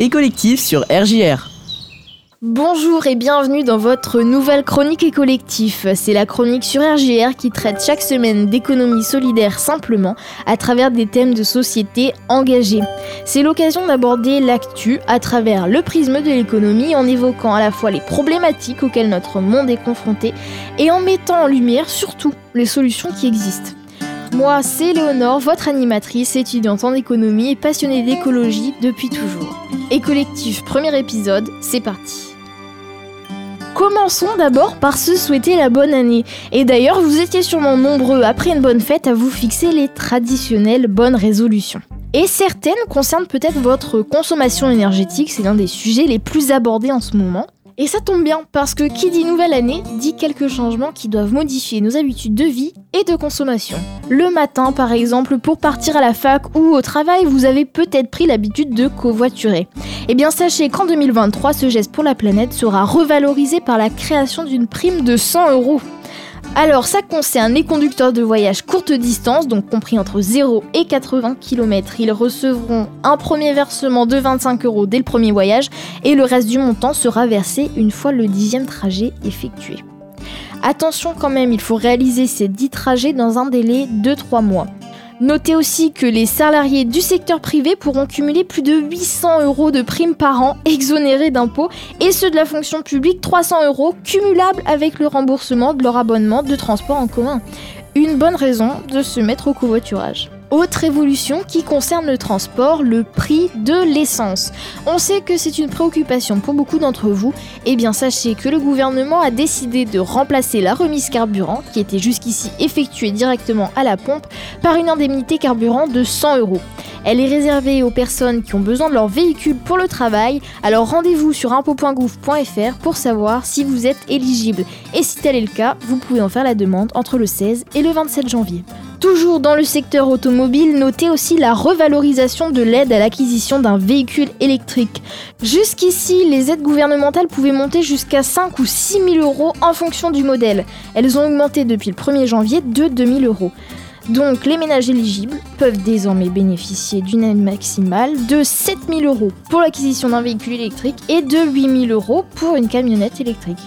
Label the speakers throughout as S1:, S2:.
S1: et collectif sur RJR.
S2: Bonjour et bienvenue dans votre nouvelle chronique et collectif. C'est la chronique sur RGR qui traite chaque semaine d'économie solidaire simplement à travers des thèmes de société engagés. C'est l'occasion d'aborder l'actu à travers le prisme de l'économie en évoquant à la fois les problématiques auxquelles notre monde est confronté et en mettant en lumière surtout les solutions qui existent. Moi, c'est Léonore, votre animatrice, étudiante en économie et passionnée d'écologie depuis toujours. Et collectif, premier épisode, c'est parti. Commençons d'abord par se souhaiter la bonne année. Et d'ailleurs, vous étiez sûrement nombreux après une bonne fête à vous fixer les traditionnelles bonnes résolutions. Et certaines concernent peut-être votre consommation énergétique, c'est l'un des sujets les plus abordés en ce moment. Et ça tombe bien, parce que qui dit nouvelle année dit quelques changements qui doivent modifier nos habitudes de vie et de consommation. Le matin, par exemple, pour partir à la fac ou au travail, vous avez peut-être pris l'habitude de covoiturer. Eh bien, sachez qu'en 2023, ce geste pour la planète sera revalorisé par la création d'une prime de 100 euros. Alors ça concerne les conducteurs de voyage courte distance, donc compris entre 0 et 80 km. Ils recevront un premier versement de 25 euros dès le premier voyage et le reste du montant sera versé une fois le dixième trajet effectué. Attention quand même, il faut réaliser ces 10 trajets dans un délai de 3 mois. Notez aussi que les salariés du secteur privé pourront cumuler plus de 800 euros de primes par an exonérés d'impôts et ceux de la fonction publique 300 euros cumulables avec le remboursement de leur abonnement de transport en commun. Une bonne raison de se mettre au covoiturage. Autre évolution qui concerne le transport, le prix de l'essence. On sait que c'est une préoccupation pour beaucoup d'entre vous. Eh bien sachez que le gouvernement a décidé de remplacer la remise carburant, qui était jusqu'ici effectuée directement à la pompe, par une indemnité carburant de 100 euros. Elle est réservée aux personnes qui ont besoin de leur véhicule pour le travail, alors rendez-vous sur impôt.gouv.fr pour savoir si vous êtes éligible. Et si tel est le cas, vous pouvez en faire la demande entre le 16 et le 27 janvier. Toujours dans le secteur automobile, notez aussi la revalorisation de l'aide à l'acquisition d'un véhicule électrique. Jusqu'ici, les aides gouvernementales pouvaient monter jusqu'à 5 ou 6 000 euros en fonction du modèle. Elles ont augmenté depuis le 1er janvier de 2 000 euros. Donc les ménages éligibles peuvent désormais bénéficier d'une aide maximale de 7 000 euros pour l'acquisition d'un véhicule électrique et de 8 000 euros pour une camionnette électrique.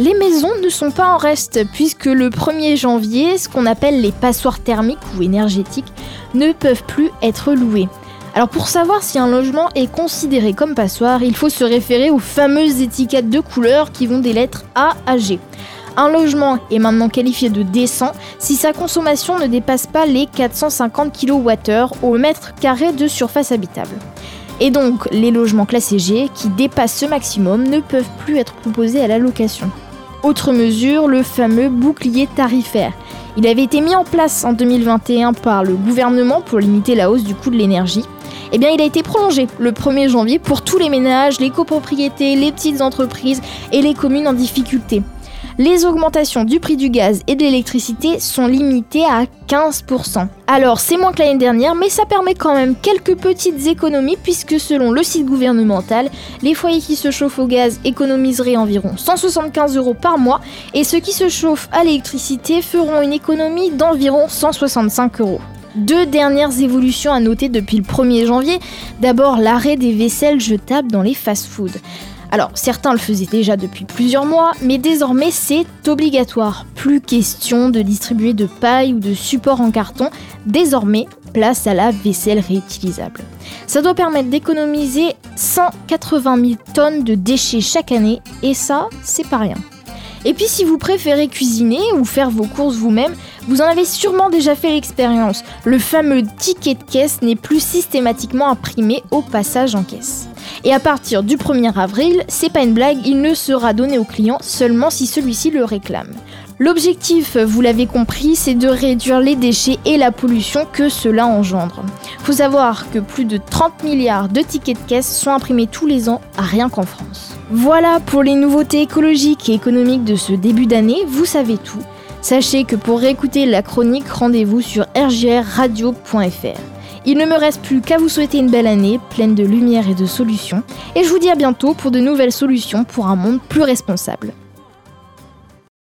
S2: Les maisons ne sont pas en reste puisque le 1er janvier, ce qu'on appelle les passoires thermiques ou énergétiques ne peuvent plus être louées. Alors pour savoir si un logement est considéré comme passoire, il faut se référer aux fameuses étiquettes de couleur qui vont des lettres A à G. Un logement est maintenant qualifié de décent si sa consommation ne dépasse pas les 450 kWh au mètre carré de surface habitable. Et donc, les logements classés G qui dépassent ce maximum ne peuvent plus être proposés à la location. Autre mesure, le fameux bouclier tarifaire. Il avait été mis en place en 2021 par le gouvernement pour limiter la hausse du coût de l'énergie. Eh bien, il a été prolongé le 1er janvier pour tous les ménages, les copropriétés, les petites entreprises et les communes en difficulté les augmentations du prix du gaz et de l'électricité sont limitées à 15%. Alors c'est moins que l'année dernière, mais ça permet quand même quelques petites économies puisque selon le site gouvernemental, les foyers qui se chauffent au gaz économiseraient environ 175 euros par mois et ceux qui se chauffent à l'électricité feront une économie d'environ 165 euros. Deux dernières évolutions à noter depuis le 1er janvier. D'abord l'arrêt des vaisselles jetables dans les fast-foods. Alors, certains le faisaient déjà depuis plusieurs mois, mais désormais c'est obligatoire. Plus question de distribuer de paille ou de support en carton. Désormais, place à la vaisselle réutilisable. Ça doit permettre d'économiser 180 000 tonnes de déchets chaque année, et ça, c'est pas rien. Et puis si vous préférez cuisiner ou faire vos courses vous-même, vous en avez sûrement déjà fait l'expérience. Le fameux ticket de caisse n'est plus systématiquement imprimé au passage en caisse. Et à partir du 1er avril, c'est pas une blague, il ne sera donné au client seulement si celui-ci le réclame. L'objectif, vous l'avez compris, c'est de réduire les déchets et la pollution que cela engendre. Faut savoir que plus de 30 milliards de tickets de caisse sont imprimés tous les ans, rien qu'en France. Voilà pour les nouveautés écologiques et économiques de ce début d'année, vous savez tout. Sachez que pour réécouter la chronique, rendez-vous sur rgrradio.fr. Il ne me reste plus qu'à vous souhaiter une belle année, pleine de lumière et de solutions, et je vous dis à bientôt pour de nouvelles solutions pour un monde plus responsable.